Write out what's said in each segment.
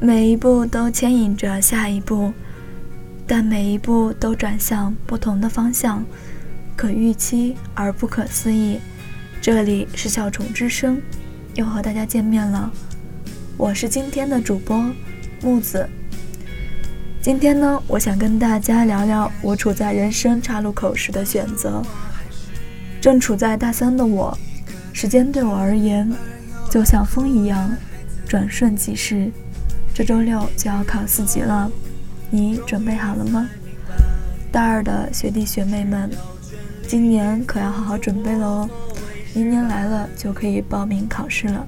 每一步都牵引着下一步，但每一步都转向不同的方向，可预期而不可思议。这里是小虫之声，又和大家见面了。我是今天的主播木子。今天呢，我想跟大家聊聊我处在人生岔路口时的选择。正处在大三的我，时间对我而言就像风一样，转瞬即逝。这周六就要考四级了，你准备好了吗？大二的学弟学妹们，今年可要好好准备了哦。明年来了就可以报名考试了。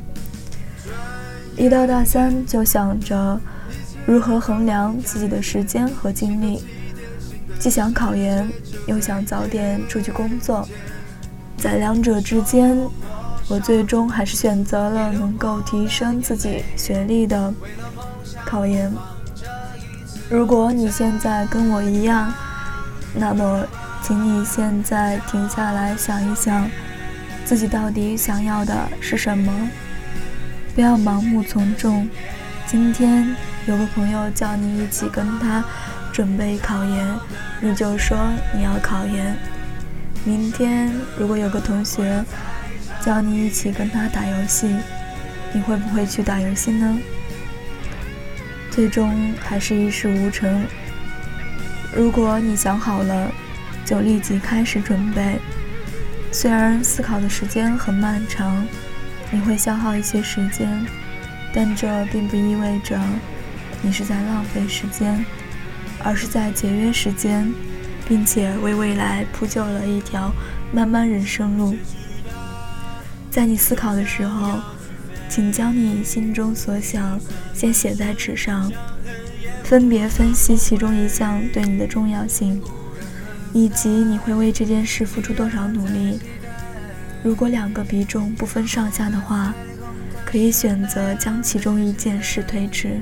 一到大三就想着如何衡量自己的时间和精力，既想考研，又想早点出去工作，在两者之间，我最终还是选择了能够提升自己学历的考研。如果你现在跟我一样，那么，请你现在停下来想一想。自己到底想要的是什么？不要盲目从众。今天有个朋友叫你一起跟他准备考研，你就说你要考研。明天如果有个同学叫你一起跟他打游戏，你会不会去打游戏呢？最终还是一事无成。如果你想好了，就立即开始准备。虽然思考的时间很漫长，你会消耗一些时间，但这并不意味着你是在浪费时间，而是在节约时间，并且为未来铺就了一条漫漫人生路。在你思考的时候，请将你心中所想先写在纸上，分别分析其中一项对你的重要性。以及你会为这件事付出多少努力？如果两个比重不分上下的话，可以选择将其中一件事推迟，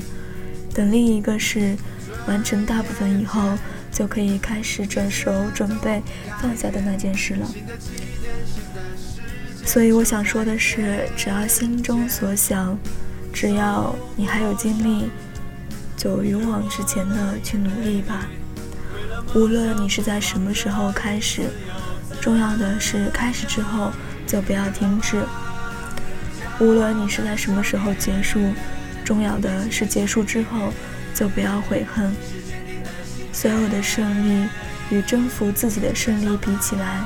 等另一个事完成大部分以后，就可以开始着手准备放下的那件事了。所以我想说的是，只要心中所想，只要你还有精力，就勇往直前的去努力吧。无论你是在什么时候开始，重要的是开始之后就不要停止；无论你是在什么时候结束，重要的是结束之后就不要悔恨。所有的胜利与征服自己的胜利比起来，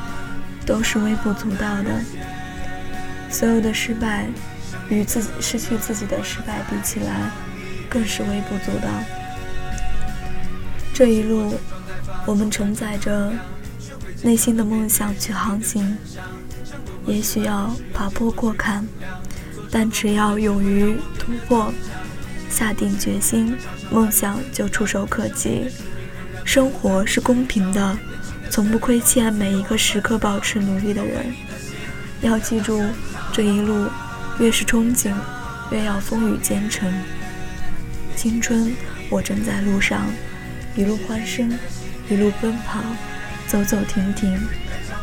都是微不足道的；所有的失败与自己失去自己的失败比起来，更是微不足道。这一路。我们承载着内心的梦想去航行，也许要爬坡过坎，但只要勇于突破，下定决心，梦想就触手可及。生活是公平的，从不亏欠每一个时刻保持努力的人。要记住，这一路越是憧憬，越要风雨兼程。青春，我正在路上，一路欢声。一路奔跑，走走停停，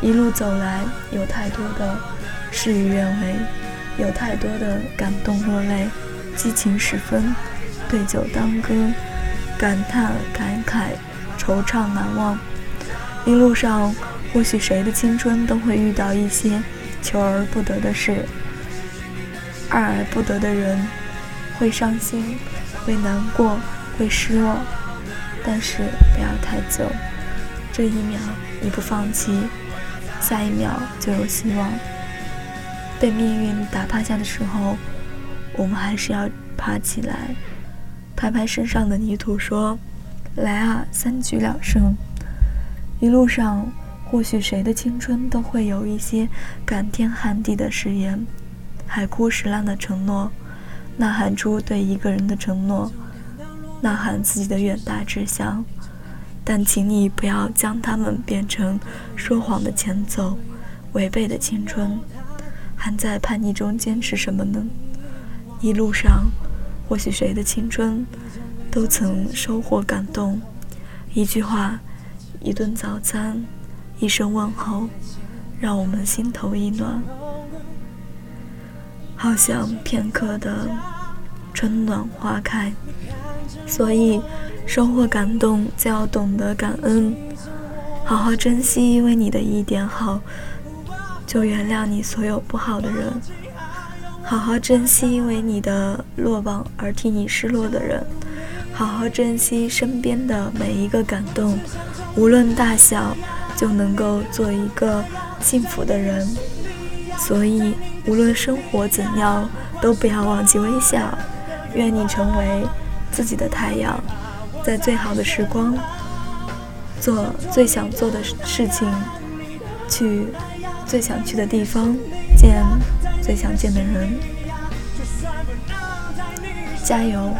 一路走来，有太多的事与愿违，有太多的感动落泪，激情十分，对酒当歌，感叹感慨，惆怅难忘。一路上，或许谁的青春都会遇到一些求而不得的事，爱而不得的人，会伤心，会难过，会失落。但是不要太久，这一秒你不放弃，下一秒就有希望。被命运打趴下的时候，我们还是要爬起来，拍拍身上的泥土，说：“来啊，三局两胜。”一路上，或许谁的青春都会有一些感天撼地的誓言，海枯石烂的承诺，呐喊出对一个人的承诺。呐喊自己的远大志向，但请你不要将它们变成说谎的前奏，违背的青春，还在叛逆中坚持什么呢？一路上，或许谁的青春都曾收获感动，一句话，一顿早餐，一声问候，让我们心头一暖。好像片刻的。春暖花开。所以，收获感动就要懂得感恩，好好珍惜因为你的一点好，就原谅你所有不好的人。好好珍惜因为你的落榜而替你失落的人，好好珍惜身边的每一个感动，无论大小，就能够做一个幸福的人。所以，无论生活怎样，都不要忘记微笑。愿你成为自己的太阳，在最好的时光，做最想做的事情，去最想去的地方，见最想见的人。加油！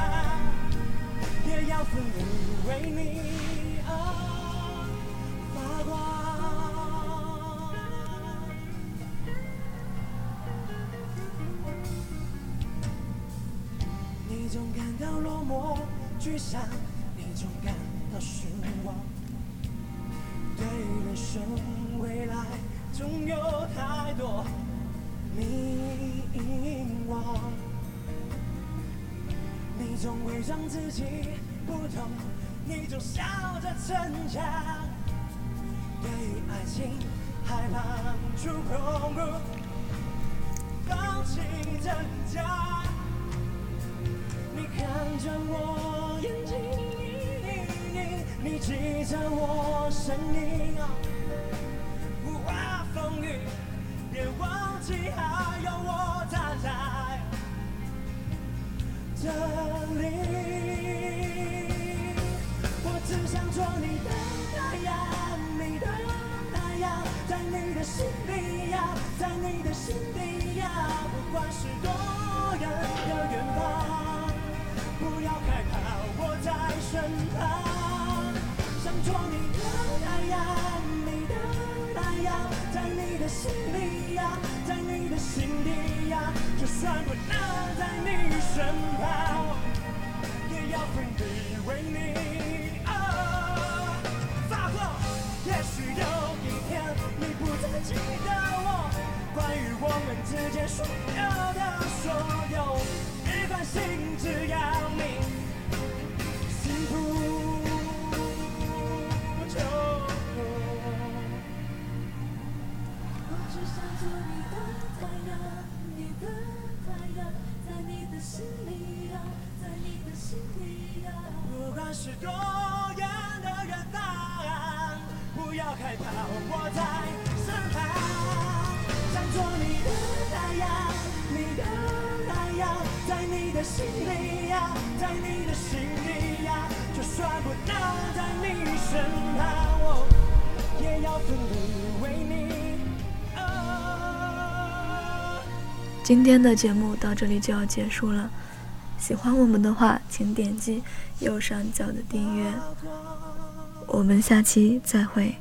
你总感到落寞沮丧，你总感到失望。对人生未来，总有太多迷惘。你总伪装自己不懂，你总笑着逞强。对于爱情，害怕触碰，放弃挣扎。着我眼睛。你记着我声音，不怕风雨，别忘记还有我站在这里。做你的太阳，你的太阳，在你的心里呀，在你的心底呀，就算不能在你身旁，也要奋力为你发光。也许有一天你不再记得我，关于我们之间所的心里呀，在你的心里呀，就算不能在你身旁，我也要奋力为你。今天的节目到这里就要结束了。喜欢我们的话，请点击右上角的订阅。我们下期再会。